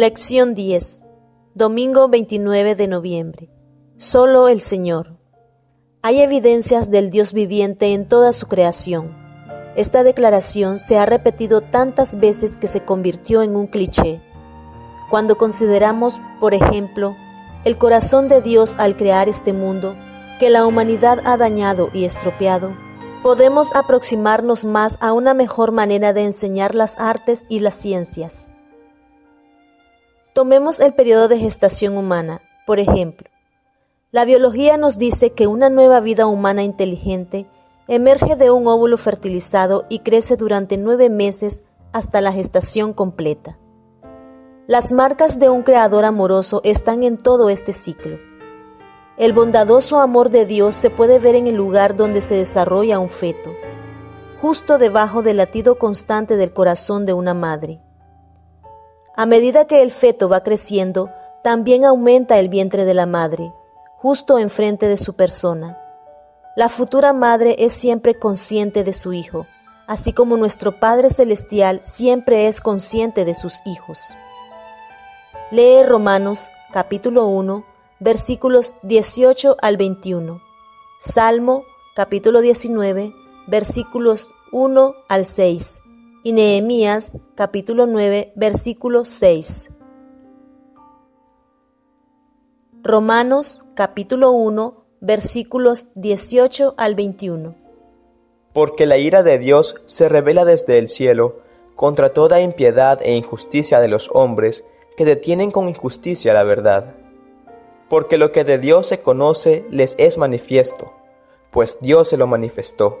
Lección 10. Domingo 29 de noviembre. Solo el Señor. Hay evidencias del Dios viviente en toda su creación. Esta declaración se ha repetido tantas veces que se convirtió en un cliché. Cuando consideramos, por ejemplo, el corazón de Dios al crear este mundo, que la humanidad ha dañado y estropeado, podemos aproximarnos más a una mejor manera de enseñar las artes y las ciencias. Tomemos el periodo de gestación humana, por ejemplo. La biología nos dice que una nueva vida humana inteligente emerge de un óvulo fertilizado y crece durante nueve meses hasta la gestación completa. Las marcas de un creador amoroso están en todo este ciclo. El bondadoso amor de Dios se puede ver en el lugar donde se desarrolla un feto, justo debajo del latido constante del corazón de una madre. A medida que el feto va creciendo, también aumenta el vientre de la madre, justo enfrente de su persona. La futura madre es siempre consciente de su hijo, así como nuestro Padre Celestial siempre es consciente de sus hijos. Lee Romanos capítulo 1 versículos 18 al 21. Salmo capítulo 19, versículos 1 al 6. Y Nehemías capítulo 9, versículo 6. Romanos capítulo 1, versículos 18 al 21. Porque la ira de Dios se revela desde el cielo contra toda impiedad e injusticia de los hombres que detienen con injusticia la verdad porque lo que de Dios se conoce les es manifiesto, pues Dios se lo manifestó.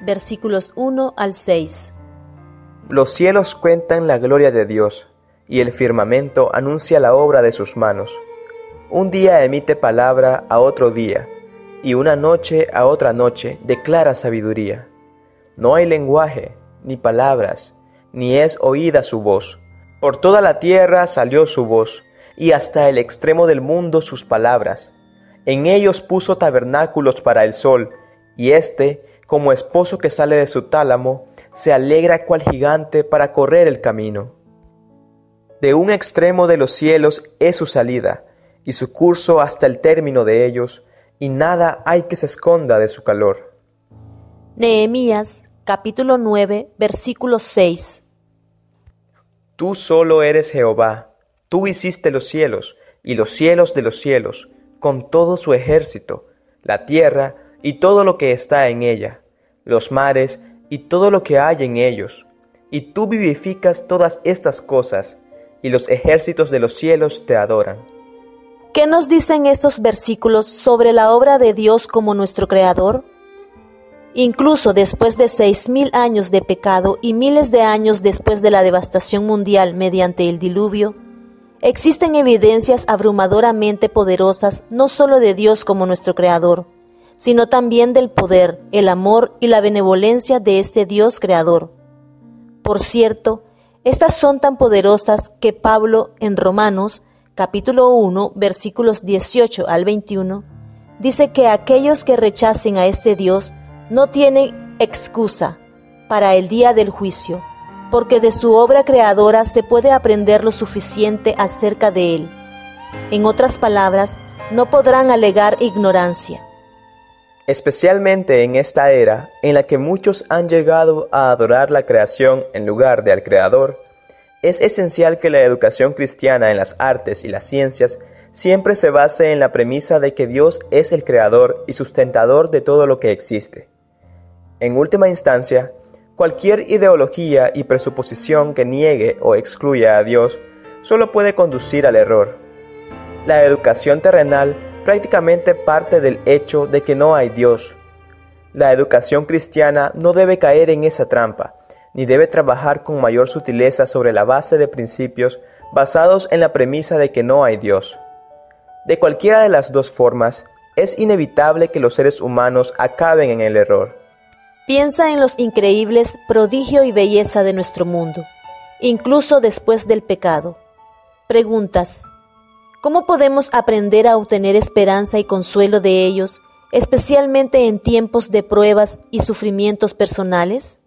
versículos 1 al 6. Los cielos cuentan la gloria de Dios, y el firmamento anuncia la obra de sus manos. Un día emite palabra a otro día, y una noche a otra noche declara sabiduría. No hay lenguaje, ni palabras, ni es oída su voz. Por toda la tierra salió su voz, y hasta el extremo del mundo sus palabras. En ellos puso tabernáculos para el sol, y éste, como esposo que sale de su tálamo, se alegra cual gigante para correr el camino. De un extremo de los cielos es su salida, y su curso hasta el término de ellos, y nada hay que se esconda de su calor. Nehemías capítulo 9 versículo 6 Tú solo eres Jehová, Tú hiciste los cielos y los cielos de los cielos, con todo su ejército, la tierra y todo lo que está en ella, los mares y todo lo que hay en ellos. Y tú vivificas todas estas cosas, y los ejércitos de los cielos te adoran. ¿Qué nos dicen estos versículos sobre la obra de Dios como nuestro Creador? Incluso después de seis mil años de pecado y miles de años después de la devastación mundial mediante el diluvio, Existen evidencias abrumadoramente poderosas no solo de Dios como nuestro Creador, sino también del poder, el amor y la benevolencia de este Dios Creador. Por cierto, estas son tan poderosas que Pablo en Romanos capítulo 1 versículos 18 al 21 dice que aquellos que rechacen a este Dios no tienen excusa para el día del juicio porque de su obra creadora se puede aprender lo suficiente acerca de él. En otras palabras, no podrán alegar ignorancia. Especialmente en esta era en la que muchos han llegado a adorar la creación en lugar de al Creador, es esencial que la educación cristiana en las artes y las ciencias siempre se base en la premisa de que Dios es el creador y sustentador de todo lo que existe. En última instancia, Cualquier ideología y presuposición que niegue o excluya a Dios solo puede conducir al error. La educación terrenal prácticamente parte del hecho de que no hay Dios. La educación cristiana no debe caer en esa trampa, ni debe trabajar con mayor sutileza sobre la base de principios basados en la premisa de que no hay Dios. De cualquiera de las dos formas, es inevitable que los seres humanos acaben en el error. Piensa en los increíbles prodigio y belleza de nuestro mundo, incluso después del pecado. Preguntas. ¿Cómo podemos aprender a obtener esperanza y consuelo de ellos, especialmente en tiempos de pruebas y sufrimientos personales?